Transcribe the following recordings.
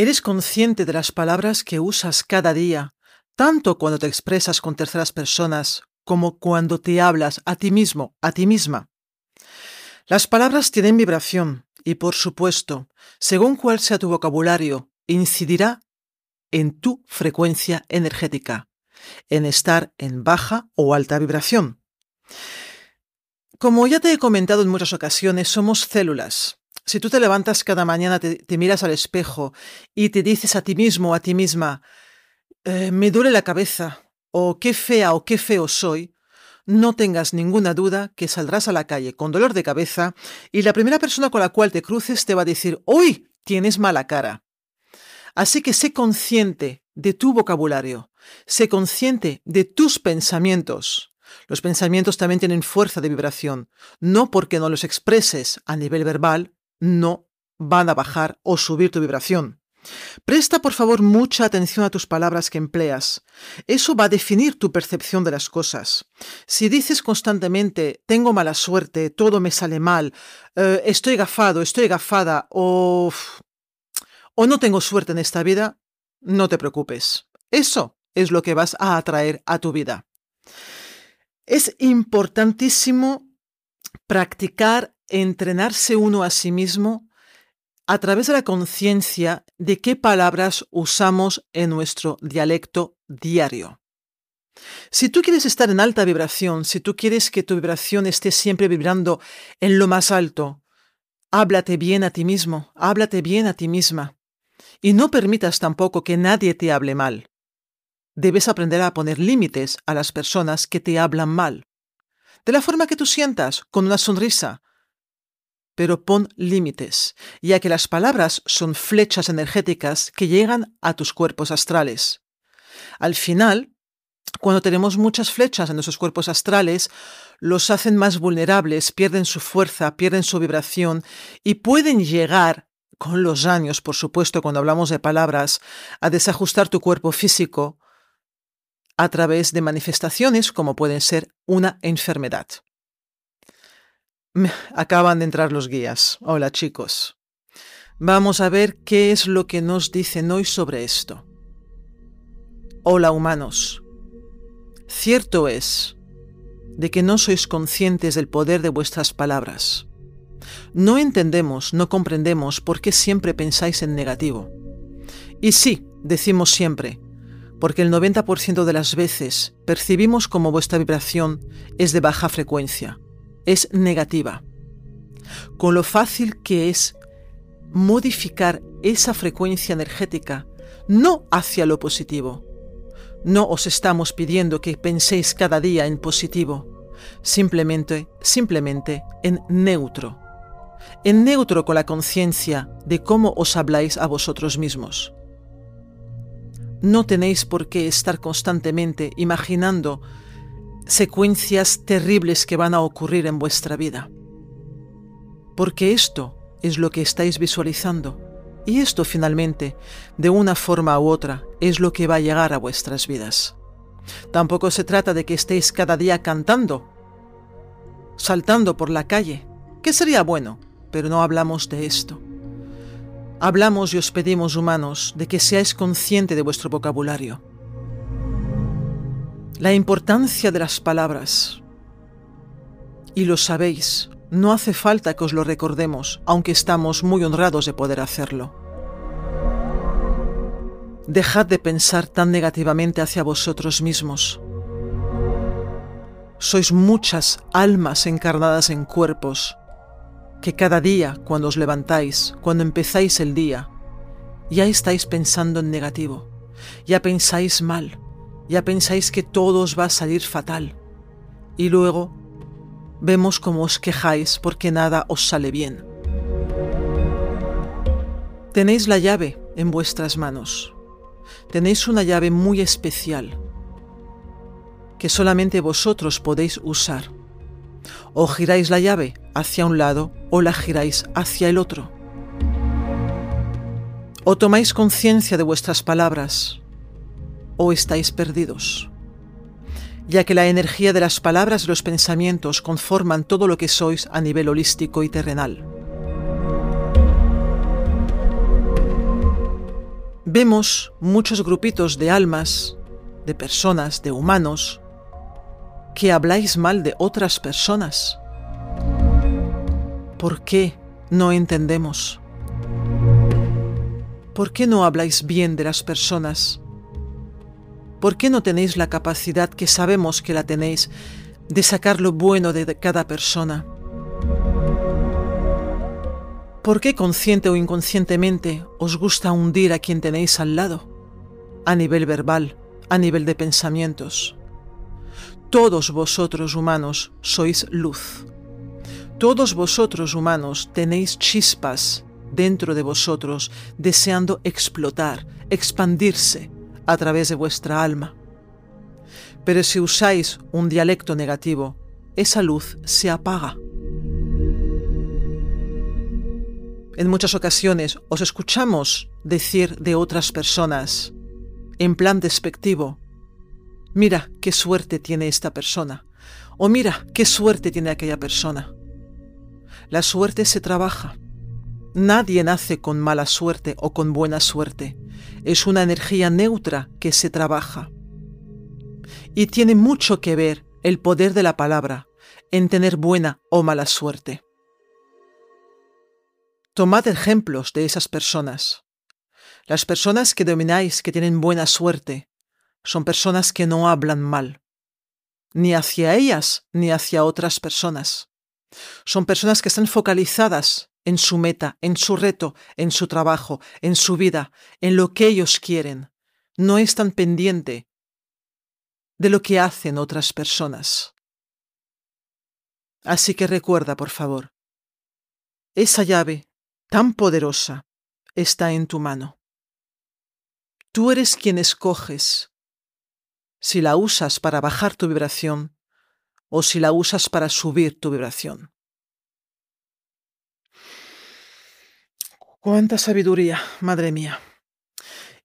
¿Eres consciente de las palabras que usas cada día, tanto cuando te expresas con terceras personas como cuando te hablas a ti mismo, a ti misma? Las palabras tienen vibración y, por supuesto, según cuál sea tu vocabulario, incidirá en tu frecuencia energética, en estar en baja o alta vibración. Como ya te he comentado en muchas ocasiones, somos células si tú te levantas cada mañana, te, miras al espejo y te dices a ti mismo, a ti misma, eh, me duele la cabeza, o qué fea o qué feo soy, no tengas ninguna duda que saldrás a la calle con dolor de cabeza y la primera persona con la cual te cruces te va a decir, ¡Uy! Tienes mala cara. Así que sé consciente de tu vocabulario, sé consciente de tus pensamientos. Los pensamientos también tienen fuerza de vibración, no porque no los expreses a nivel verbal, no van a bajar o subir tu vibración. Presta por favor mucha atención a tus palabras que empleas. Eso va a definir tu percepción de las cosas. Si dices constantemente, tengo mala suerte, todo me sale mal, eh, estoy gafado, estoy gafada o, o no tengo suerte en esta vida, no te preocupes. Eso es lo que vas a atraer a tu vida. Es importantísimo practicar entrenarse uno a sí mismo a través de la conciencia de qué palabras usamos en nuestro dialecto diario. Si tú quieres estar en alta vibración, si tú quieres que tu vibración esté siempre vibrando en lo más alto, háblate bien a ti mismo, háblate bien a ti misma. Y no permitas tampoco que nadie te hable mal. Debes aprender a poner límites a las personas que te hablan mal. De la forma que tú sientas, con una sonrisa, pero pon límites, ya que las palabras son flechas energéticas que llegan a tus cuerpos astrales. Al final, cuando tenemos muchas flechas en nuestros cuerpos astrales, los hacen más vulnerables, pierden su fuerza, pierden su vibración y pueden llegar, con los años, por supuesto, cuando hablamos de palabras, a desajustar tu cuerpo físico a través de manifestaciones como pueden ser una enfermedad. Acaban de entrar los guías. Hola chicos. Vamos a ver qué es lo que nos dicen hoy sobre esto. Hola humanos. Cierto es de que no sois conscientes del poder de vuestras palabras. No entendemos, no comprendemos por qué siempre pensáis en negativo. Y sí, decimos siempre, porque el 90% de las veces percibimos como vuestra vibración es de baja frecuencia es negativa. Con lo fácil que es modificar esa frecuencia energética, no hacia lo positivo. No os estamos pidiendo que penséis cada día en positivo, simplemente, simplemente en neutro. En neutro con la conciencia de cómo os habláis a vosotros mismos. No tenéis por qué estar constantemente imaginando secuencias terribles que van a ocurrir en vuestra vida. Porque esto es lo que estáis visualizando. Y esto finalmente, de una forma u otra, es lo que va a llegar a vuestras vidas. Tampoco se trata de que estéis cada día cantando, saltando por la calle, que sería bueno, pero no hablamos de esto. Hablamos y os pedimos, humanos, de que seáis consciente de vuestro vocabulario la importancia de las palabras. Y lo sabéis, no hace falta que os lo recordemos, aunque estamos muy honrados de poder hacerlo. Dejad de pensar tan negativamente hacia vosotros mismos. Sois muchas almas encarnadas en cuerpos que cada día, cuando os levantáis, cuando empezáis el día, ya estáis pensando en negativo, ya pensáis mal, ya pensáis que todo os va a salir fatal. Y luego vemos cómo os quejáis porque nada os sale bien. Tenéis la llave en vuestras manos. Tenéis una llave muy especial que solamente vosotros podéis usar. O giráis la llave hacia un lado o la giráis hacia el otro. O tomáis conciencia de vuestras palabras o estáis perdidos, ya que la energía de las palabras y los pensamientos conforman todo lo que sois a nivel holístico y terrenal. Vemos muchos grupitos de almas, de personas, de humanos, que habláis mal de otras personas. ¿Por qué no entendemos? ¿Por qué no habláis bien de las personas? ¿Por qué no tenéis la capacidad que sabemos que la tenéis de sacar lo bueno de cada persona? ¿Por qué consciente o inconscientemente os gusta hundir a quien tenéis al lado? A nivel verbal, a nivel de pensamientos. Todos vosotros humanos sois luz. Todos vosotros humanos tenéis chispas dentro de vosotros deseando explotar, expandirse a través de vuestra alma. Pero si usáis un dialecto negativo, esa luz se apaga. En muchas ocasiones os escuchamos decir de otras personas, en plan despectivo, mira qué suerte tiene esta persona, o mira qué suerte tiene aquella persona. La suerte se trabaja. Nadie nace con mala suerte o con buena suerte. Es una energía neutra que se trabaja. Y tiene mucho que ver el poder de la palabra en tener buena o mala suerte. Tomad ejemplos de esas personas. Las personas que domináis que tienen buena suerte son personas que no hablan mal, ni hacia ellas ni hacia otras personas. Son personas que están focalizadas en su meta, en su reto, en su trabajo, en su vida, en lo que ellos quieren. No están pendiente de lo que hacen otras personas. Así que recuerda, por favor, esa llave tan poderosa está en tu mano. Tú eres quien escoges si la usas para bajar tu vibración o si la usas para subir tu vibración. Cuánta sabiduría, madre mía.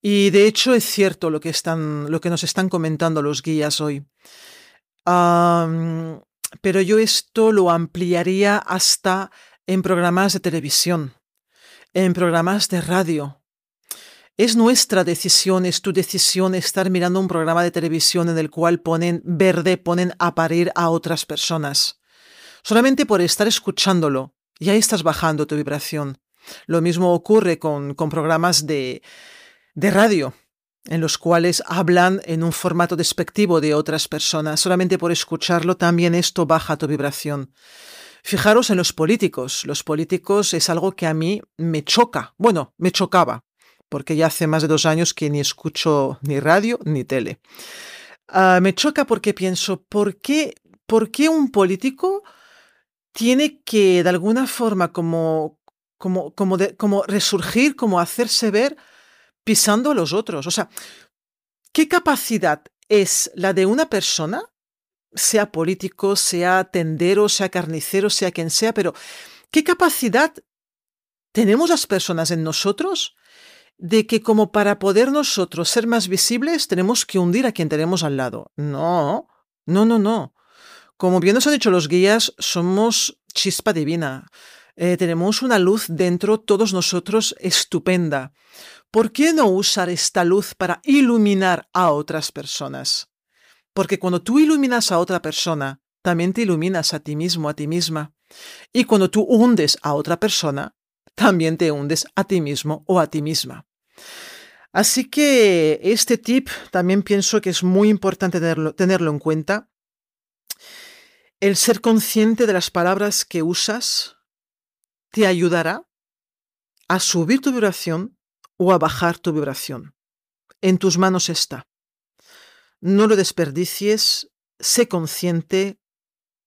Y de hecho es cierto lo que, están, lo que nos están comentando los guías hoy. pero yo esto lo ampliaría hasta en programas de televisión, en programas de radio, es nuestra decisión, es tu decisión estar mirando un programa de televisión en el cual ponen verde, ponen a parir a otras personas. Solamente por estar escuchándolo, ya estás bajando tu vibración. Lo mismo ocurre con, con programas de, de radio, en los cuales hablan en un formato despectivo de otras personas. Solamente por escucharlo también esto baja tu vibración. Fijaros en los políticos. Los políticos es algo que a mí me choca. Bueno, me chocaba porque ya hace más de dos años que ni escucho ni radio ni tele. Ah, me choca porque pienso, ¿por qué, ¿por qué un político tiene que de alguna forma como, como, como, como resurgir, como hacerse ver pisando a los otros? O sea, ¿qué capacidad es la de una persona, sea político, sea tendero, sea carnicero, sea quien sea, pero ¿qué capacidad tenemos las personas en nosotros de que como para poder nosotros ser más visibles tenemos que hundir a quien tenemos al lado. No, no, no, no. Como bien nos han dicho los guías, somos chispa divina. Eh, tenemos una luz dentro, todos nosotros, estupenda. ¿Por qué no usar esta luz para iluminar a otras personas? Porque cuando tú iluminas a otra persona, también te iluminas a ti mismo, a ti misma. Y cuando tú hundes a otra persona, también te hundes a ti mismo o a ti misma. Así que este tip también pienso que es muy importante tenerlo, tenerlo en cuenta. El ser consciente de las palabras que usas te ayudará a subir tu vibración o a bajar tu vibración. En tus manos está. No lo desperdicies, sé consciente,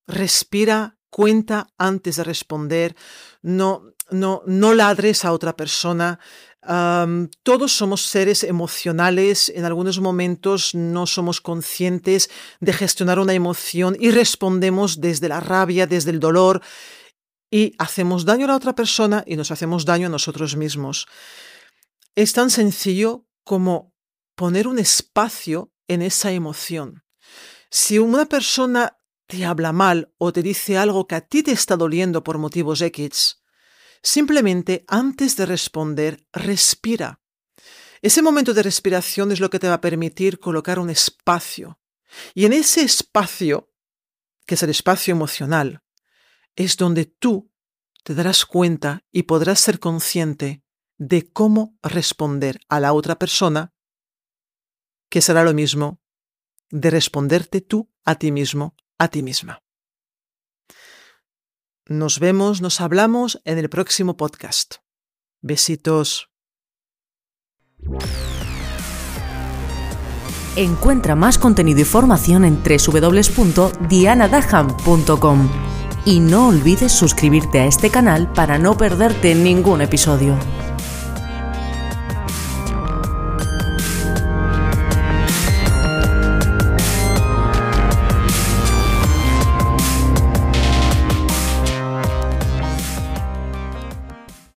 respira, cuenta antes de responder, no, no, no ladres a otra persona. todos somos seres emocionales, en algunos momentos no somos conscientes de gestionar una emoción y respondemos desde la rabia, desde el dolor y hacemos daño a la otra persona y nos hacemos daño a nosotros mismos. Es tan sencillo como poner un espacio en esa emoción. Si una persona te habla mal o te dice algo que a ti te está doliendo por motivos X, simplemente antes de responder, respira. Ese momento de respiración es lo que te va a permitir colocar un espacio. Y en ese espacio, que es el espacio emocional, es donde tú te darás cuenta y podrás ser consciente de cómo responder a la otra persona, que será lo mismo de responderte tú a ti mismo, a ti misma. Nos vemos, nos hablamos en el próximo podcast. Besitos. Encuentra más contenido y formación en www.dianadaham.com y no olvides suscribirte a este canal para no perderte ningún episodio.